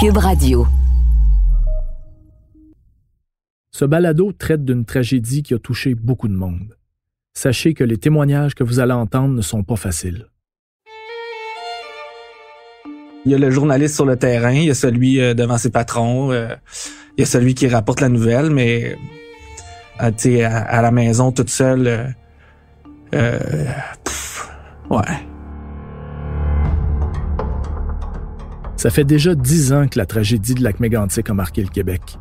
Cube Radio. Ce balado traite d'une tragédie qui a touché beaucoup de monde. Sachez que les témoignages que vous allez entendre ne sont pas faciles. Il y a le journaliste sur le terrain, il y a celui euh, devant ses patrons, euh, il y a celui qui rapporte la nouvelle, mais à, à, à la maison toute seule, euh, euh ouais. Ça fait déjà dix ans que la tragédie de lac Mégantic a marqué le Québec.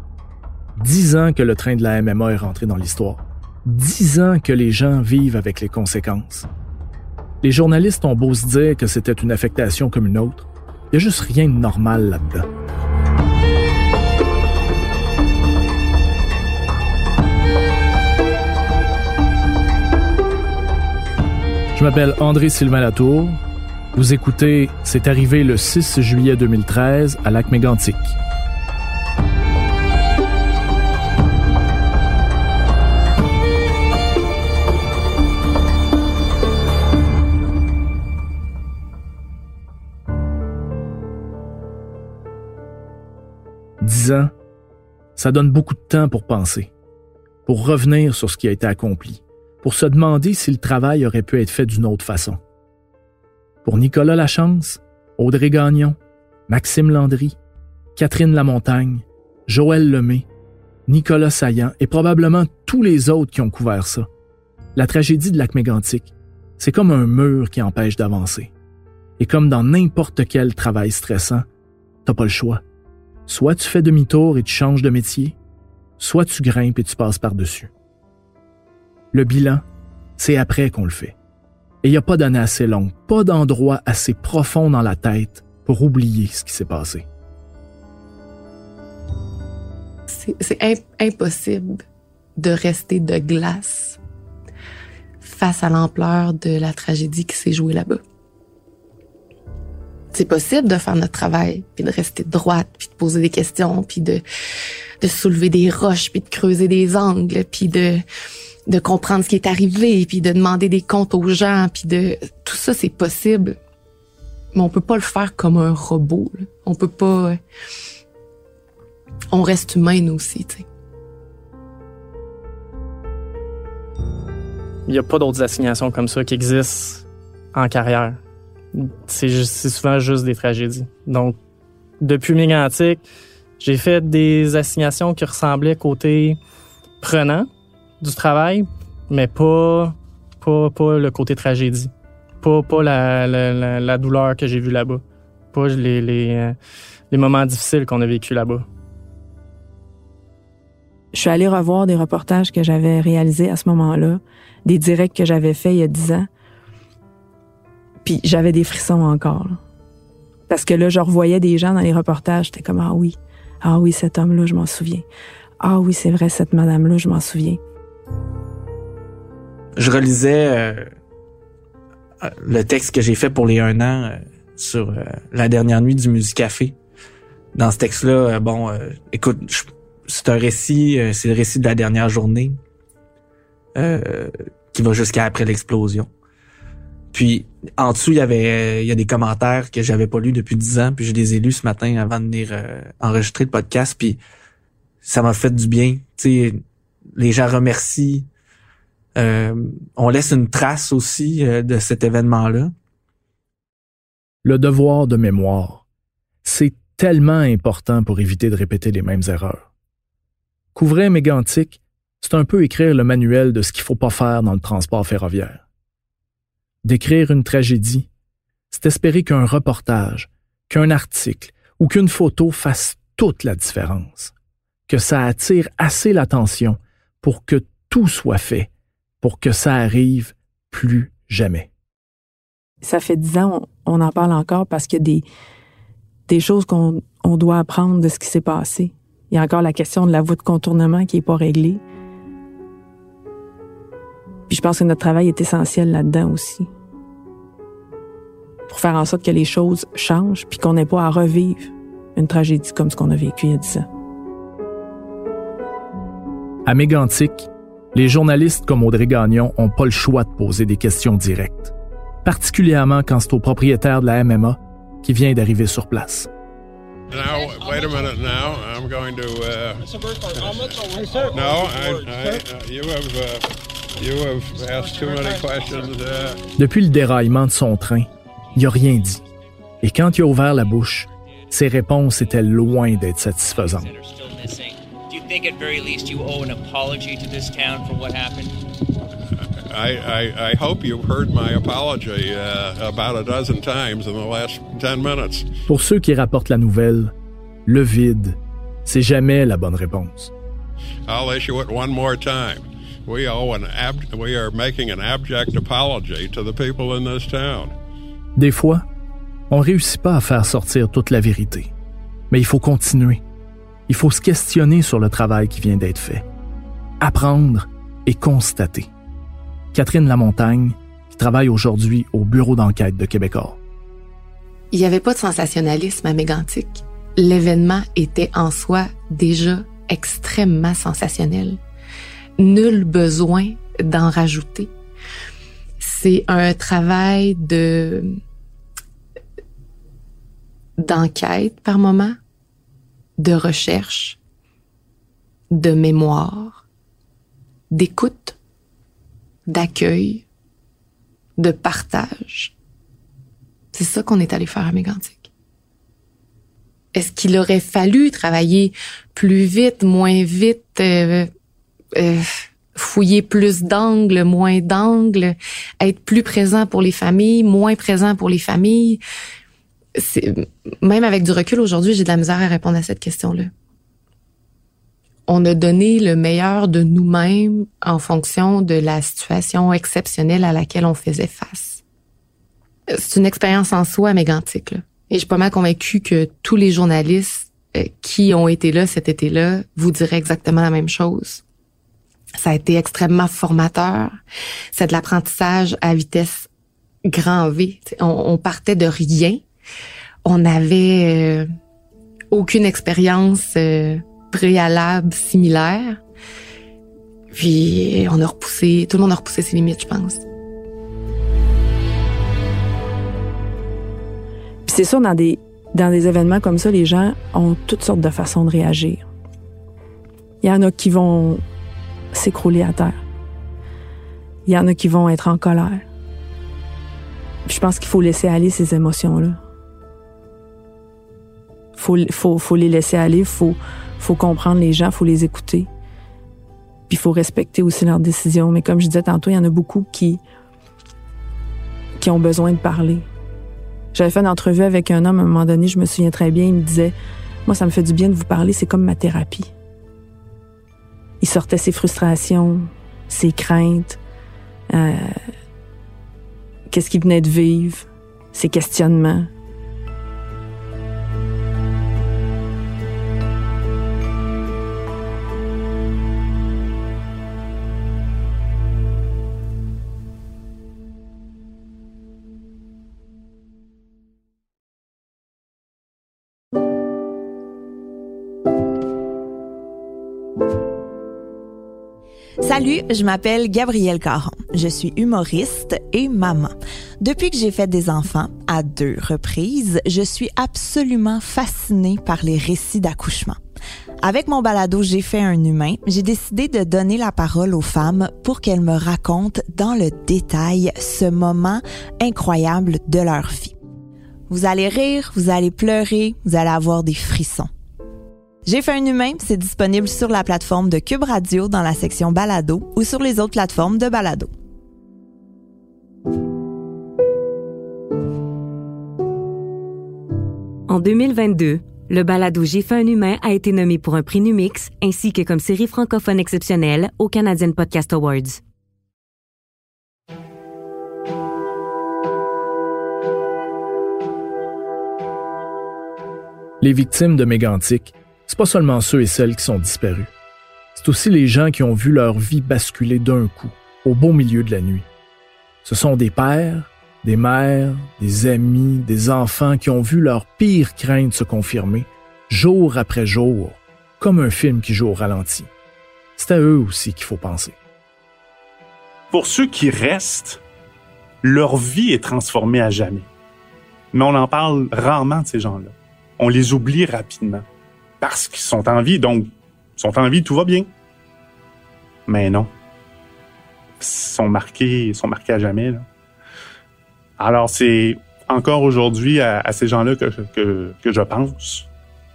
Dix ans que le train de la MMA est rentré dans l'histoire. Dix ans que les gens vivent avec les conséquences. Les journalistes ont beau se dire que c'était une affectation comme une autre, il n'y a juste rien de normal là-dedans. Je m'appelle André Sylvain Latour. Vous écoutez C'est arrivé le 6 juillet 2013 à Lac Mégantic. Dix ans, ça donne beaucoup de temps pour penser, pour revenir sur ce qui a été accompli, pour se demander si le travail aurait pu être fait d'une autre façon. Pour Nicolas Lachance, Audrey Gagnon, Maxime Landry, Catherine Lamontagne, Joël Lemay, Nicolas Saillant et probablement tous les autres qui ont couvert ça. La tragédie de lac mégantic, c'est comme un mur qui empêche d'avancer. Et comme dans n'importe quel travail stressant, t'as pas le choix. Soit tu fais demi-tour et tu changes de métier, soit tu grimpes et tu passes par-dessus. Le bilan, c'est après qu'on le fait. Il n'y a pas d'année assez longue, pas d'endroit assez profond dans la tête pour oublier ce qui s'est passé. C'est impossible de rester de glace face à l'ampleur de la tragédie qui s'est jouée là-bas. C'est possible de faire notre travail, puis de rester droite, puis de poser des questions, puis de soulever des roches, puis de creuser des angles, puis de de comprendre ce qui est arrivé, puis de demander des comptes aux gens, puis de tout ça c'est possible, mais on peut pas le faire comme un robot. Là. On peut pas. Euh, on reste humain nous aussi, tu sais. Il n'y a pas d'autres assignations comme ça qui existent en carrière. C'est souvent juste des tragédies. Donc, depuis Mégantic, j'ai fait des assignations qui ressemblaient côté prenant, du travail, mais pas, pas, pas le côté tragédie. Pas, pas la, la, douleur que j'ai vue là-bas. Pas les, les, euh, moments difficiles qu'on a vécu là-bas. Je suis allée revoir des reportages que j'avais réalisés à ce moment-là, des directs que j'avais faits il y a dix ans. Puis j'avais des frissons encore. Parce que là, je revoyais des gens dans les reportages, j'étais comme Ah oui, ah oui, cet homme-là, je m'en souviens. Ah oui, c'est vrai, cette madame-là, je m'en souviens je relisais euh, le texte que j'ai fait pour les un an euh, sur euh, la dernière nuit du Musicafé. Dans ce texte-là, bon, écoute, c'est un récit, c'est le récit de la dernière journée qui va jusqu'à après l'explosion. Puis en dessous, il y avait il y a des commentaires que j'avais pas lus depuis dix ans, puis je les ai lus ce matin avant de venir enregistrer le podcast, puis ça m'a fait du bien. Tu sais, les gens remercient euh, on laisse une trace aussi euh, de cet événement-là. Le devoir de mémoire, c'est tellement important pour éviter de répéter les mêmes erreurs. Couvrir mégantique, c'est un peu écrire le manuel de ce qu'il faut pas faire dans le transport ferroviaire. D'écrire une tragédie, c'est espérer qu'un reportage, qu'un article ou qu'une photo fasse toute la différence, que ça attire assez l'attention pour que tout soit fait pour que ça arrive plus jamais. Ça fait dix ans, on, en parle encore parce qu'il y a des, choses qu'on on doit apprendre de ce qui s'est passé. Il y a encore la question de la voie de contournement qui n'est pas réglée. Puis je pense que notre travail est essentiel là-dedans aussi. Pour faire en sorte que les choses changent puis qu'on n'ait pas à revivre une tragédie comme ce qu'on a vécu il y a dix ans. À Mégantic, les journalistes comme Audrey Gagnon n'ont pas le choix de poser des questions directes, particulièrement quand c'est au propriétaire de la MMA qui vient d'arriver sur place. Now, wait a minute. Now, I'm going to. Uh, no, I, I, uh, you have. Uh, you have asked too many questions. Uh, Depuis le déraillement de son train, il n'a rien dit. Et quand il a ouvert la bouche, ses réponses étaient loin d'être satisfaisantes. Think at very least you owe an apology to this town for what happened? I, I, I hope you've heard my apology uh, about a dozen times in the last 10 minutes. Pour ceux qui rapportent la nouvelle, le vide, c'est jamais la bonne réponse. I'll issue it one more time. We owe an ab- we are making an abject apology to the people in this town. Des fois, on réussit pas à faire sortir toute la vérité. Mais il faut continuer. Il faut se questionner sur le travail qui vient d'être fait. Apprendre et constater. Catherine Lamontagne, qui travaille aujourd'hui au bureau d'enquête de Québecor. Il n'y avait pas de sensationnalisme à Mégantic. L'événement était en soi déjà extrêmement sensationnel. Nul besoin d'en rajouter. C'est un travail de d'enquête par moment, de recherche, de mémoire, d'écoute, d'accueil, de partage. C'est ça qu'on est allé faire à Mégantic. Est-ce qu'il aurait fallu travailler plus vite, moins vite, euh, euh, fouiller plus d'angles, moins d'angles, être plus présent pour les familles, moins présent pour les familles? Même avec du recul aujourd'hui, j'ai de la misère à répondre à cette question-là. On a donné le meilleur de nous-mêmes en fonction de la situation exceptionnelle à laquelle on faisait face. C'est une expérience en soi mégantique. Là. Et je suis pas mal convaincue que tous les journalistes euh, qui ont été là cet été-là vous diraient exactement la même chose. Ça a été extrêmement formateur. C'est de l'apprentissage à vitesse grand V. On partait de rien. On n'avait euh, aucune expérience euh, préalable similaire. Puis on a repoussé, tout le monde a repoussé ses limites, je pense. Puis c'est sûr, dans des, dans des événements comme ça, les gens ont toutes sortes de façons de réagir. Il y en a qui vont s'écrouler à terre. Il y en a qui vont être en colère. Je pense qu'il faut laisser aller ces émotions-là. Faut, faut, les laisser aller, faut, faut comprendre les gens, faut les écouter. Puis il faut respecter aussi leurs décisions. Mais comme je disais tantôt, il y en a beaucoup qui, qui ont besoin de parler. J'avais fait une entrevue avec un homme à un moment donné, je me souviens très bien, il me disait Moi, ça me fait du bien de vous parler, c'est comme ma thérapie. Il sortait ses frustrations, ses craintes, euh, qu'est-ce qu'il venait de vivre, ses questionnements. Salut, je m'appelle Gabrielle Caron. Je suis humoriste et maman. Depuis que j'ai fait des enfants, à deux reprises, je suis absolument fascinée par les récits d'accouchement. Avec mon balado J'ai fait un humain, j'ai décidé de donner la parole aux femmes pour qu'elles me racontent dans le détail ce moment incroyable de leur vie. Vous allez rire, vous allez pleurer, vous allez avoir des frissons. J'ai fait un humain, c'est disponible sur la plateforme de Cube Radio dans la section Balado ou sur les autres plateformes de Balado. En 2022, le balado J'ai fait un humain a été nommé pour un prix Numix ainsi que comme série francophone exceptionnelle au Canadian Podcast Awards. Les victimes de Mégantic, c'est pas seulement ceux et celles qui sont disparus. C'est aussi les gens qui ont vu leur vie basculer d'un coup, au beau milieu de la nuit. Ce sont des pères, des mères, des amis, des enfants qui ont vu leurs pires craintes se confirmer, jour après jour, comme un film qui joue au ralenti. C'est à eux aussi qu'il faut penser. Pour ceux qui restent, leur vie est transformée à jamais. Mais on en parle rarement de ces gens-là. on les oublie rapidement. Parce qu'ils sont en vie, donc, ils sont en vie, tout va bien. Mais non. Ils sont marqués, ils sont marqués à jamais. Alors, c'est encore aujourd'hui à, ces gens-là que, je pense.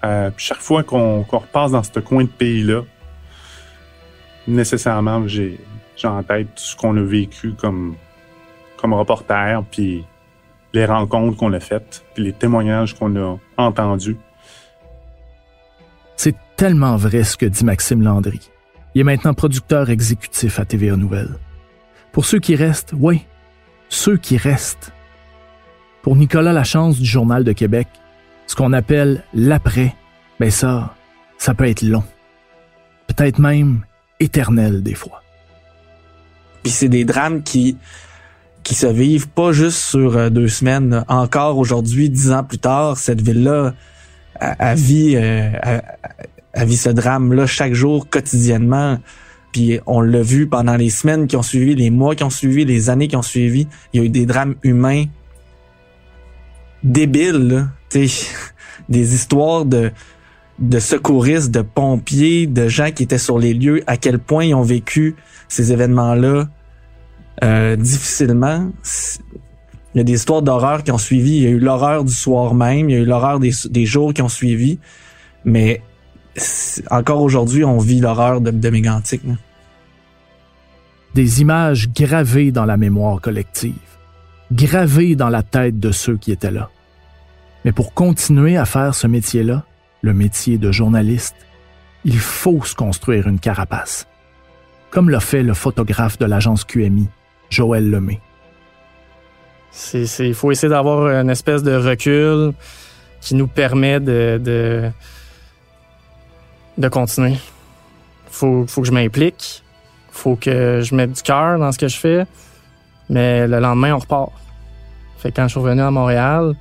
Euh, chaque fois qu'on repasse dans ce coin de pays-là, nécessairement, j'ai en tête ce qu'on a vécu comme, comme reporter, puis les rencontres qu'on a faites, puis les témoignages qu'on a entendus. Tellement vrai ce que dit Maxime Landry. Il est maintenant producteur exécutif à TVA Nouvelles. Pour ceux qui restent, oui, ceux qui restent. Pour Nicolas Lachance du Journal de Québec, ce qu'on appelle l'après, ben ça, ça peut être long. Peut-être même éternel des fois. Puis c'est des drames qui qui se vivent pas juste sur euh, deux semaines. Encore aujourd'hui, dix ans plus tard, cette ville-là a, vit euh, vit ce drame-là chaque jour, quotidiennement. Puis on l'a vu pendant les semaines qui ont suivi, les mois qui ont suivi, les années qui ont suivi. Il y a eu des drames humains débiles, des histoires de de secouristes, de pompiers, de gens qui étaient sur les lieux, à quel point ils ont vécu ces événements-là euh, difficilement. Il y a des histoires d'horreur qui ont suivi. Il y a eu l'horreur du soir même, il y a eu l'horreur des, des, jours qui ont suivi. Mais encore aujourd'hui, on vit l'horreur de, de Mégantic. Des images gravées dans la mémoire collective, gravées dans la tête de ceux qui étaient là. Mais pour continuer à faire ce métier-là, le métier de journaliste, il faut se construire une carapace, comme l'a fait le photographe de l'agence QMI, Joël Lemay. Il faut essayer d'avoir une espèce de recul qui nous permet de, de, de continuer. Faut, faut que je m'implique, faut que je mette du cœur dans ce que je fais, mais le lendemain, on repart. Fait quand je suis revenu à Montréal,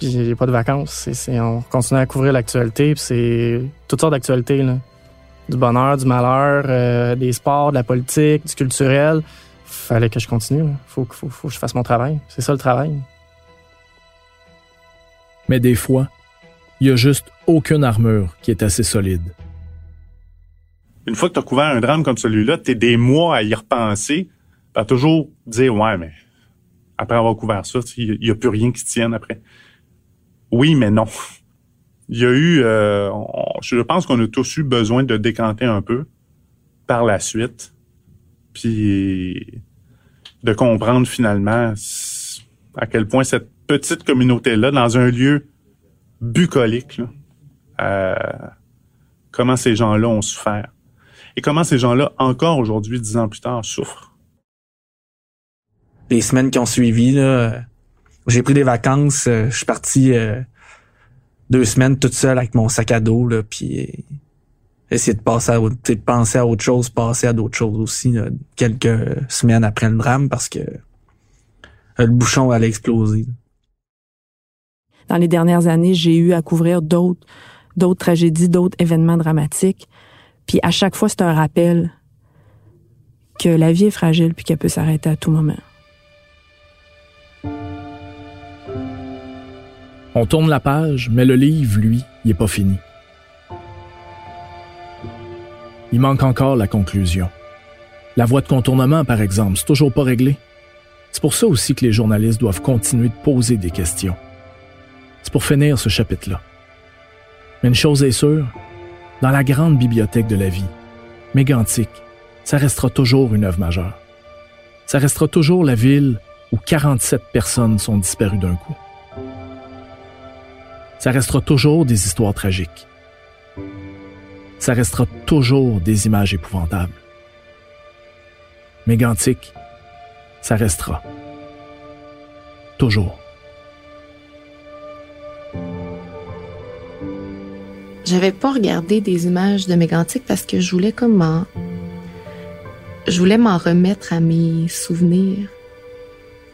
j'ai pas de vacances. C'est, on continue à couvrir l'actualité, puis c'est toutes sortes d'actualités. Du bonheur, du malheur, euh, des sports, de la politique, du culturel. Fallait que je continue. Faut, faut, faut que je fasse mon travail. C'est ça le travail. Mais des fois, il y a juste aucune armure qui est assez solide. Une fois que tu as couvert un drame comme celui-là, tu es des mois à y repenser, à toujours dire ouais, mais après avoir couvert ça, il n'y a plus rien qui tienne après. Oui, mais non. Il y a eu, euh, je pense qu'on a tous eu besoin de décanter un peu par la suite, puis de comprendre finalement à quel point cette petite communauté-là, dans un lieu bucolique, euh, comment ces gens-là ont souffert et comment ces gens-là, encore aujourd'hui, dix ans plus tard, souffrent. Les semaines qui ont suivi, là, j'ai pris des vacances. Euh, je suis parti euh, deux semaines toute seule avec mon sac à dos, là, puis essayer de passer à, de penser à autre chose, passer à d'autres choses aussi, quelques semaines après le drame, parce que le bouchon allait exploser. Dans les dernières années, j'ai eu à couvrir d'autres tragédies, d'autres événements dramatiques. Puis à chaque fois, c'est un rappel que la vie est fragile puis qu'elle peut s'arrêter à tout moment. On tourne la page, mais le livre, lui, il n'est pas fini. Il manque encore la conclusion. La voie de contournement, par exemple, c'est toujours pas réglé. C'est pour ça aussi que les journalistes doivent continuer de poser des questions. C'est pour finir ce chapitre-là. Mais une chose est sûre, dans la grande bibliothèque de la vie, mégantique, ça restera toujours une œuvre majeure. Ça restera toujours la ville où 47 personnes sont disparues d'un coup ça restera toujours des histoires tragiques. Ça restera toujours des images épouvantables. Mégantic, ça restera. Toujours. J'avais pas regardé des images de Mégantic parce que je voulais comment je voulais m'en remettre à mes souvenirs.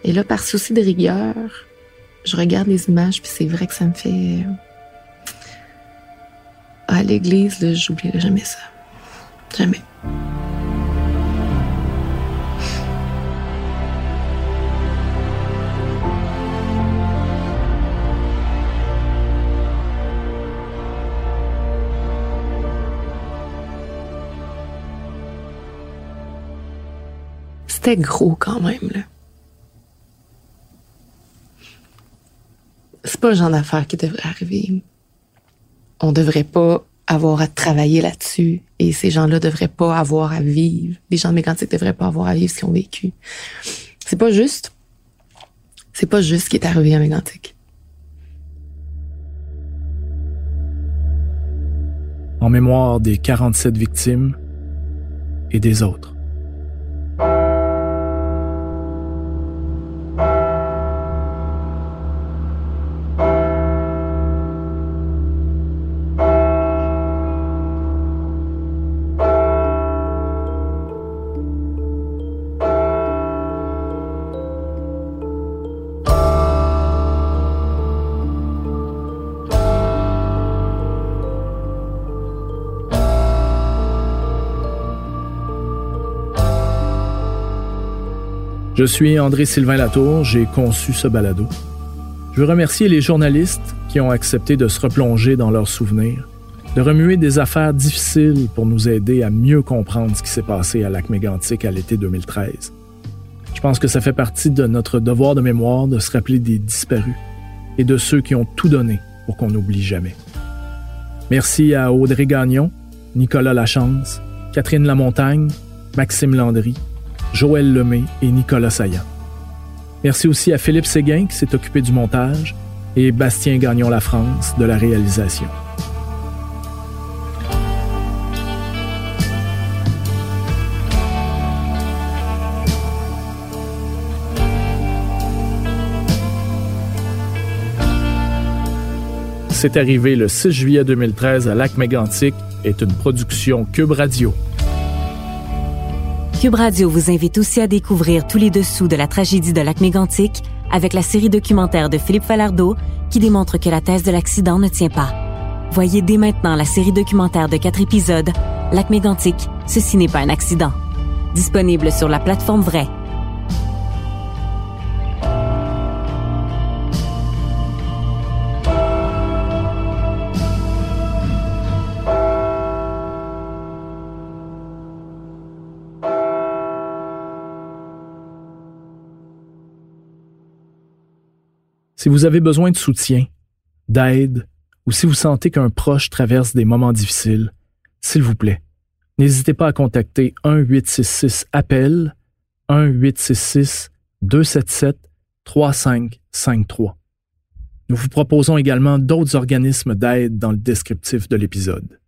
Et là, par souci de rigueur, je regarde les images, puis c'est vrai que ça me fait. Euh, à l'église, j'oublierai jamais ça. Jamais. C'était gros quand même, là. C'est pas le genre d'affaire qui devrait arriver. On devrait pas avoir à travailler là-dessus et ces gens-là devraient pas avoir à vivre. Les gens de Mégantic devraient pas avoir à vivre ce qu'ils ont vécu. C'est pas juste. C'est pas juste ce qui est arrivé à Mégantic. En mémoire des 47 victimes et des autres. Je suis André-Sylvain Latour, j'ai conçu ce balado. Je veux remercier les journalistes qui ont accepté de se replonger dans leurs souvenirs, de remuer des affaires difficiles pour nous aider à mieux comprendre ce qui s'est passé à Lac-Mégantic à l'été 2013. Je pense que ça fait partie de notre devoir de mémoire de se rappeler des disparus et de ceux qui ont tout donné pour qu'on n'oublie jamais. Merci à Audrey Gagnon, Nicolas Lachance, Catherine Lamontagne, Maxime Landry, Joël Lemay et Nicolas Saillant. Merci aussi à Philippe Séguin qui s'est occupé du montage et Bastien Gagnon La France de la réalisation. C'est arrivé le 6 juillet 2013 à Lac Mégantic est une production Cube Radio. Cube Radio vous invite aussi à découvrir tous les dessous de la tragédie de lac Mégantic avec la série documentaire de Philippe Falardeau qui démontre que la thèse de l'accident ne tient pas. Voyez dès maintenant la série documentaire de quatre épisodes, Lac Mégantic, ceci n'est pas un accident. Disponible sur la plateforme Vrai. Si vous avez besoin de soutien, d'aide, ou si vous sentez qu'un proche traverse des moments difficiles, s'il vous plaît, n'hésitez pas à contacter 1-866-APPEL, 1-866-277-3553. Nous vous proposons également d'autres organismes d'aide dans le descriptif de l'épisode.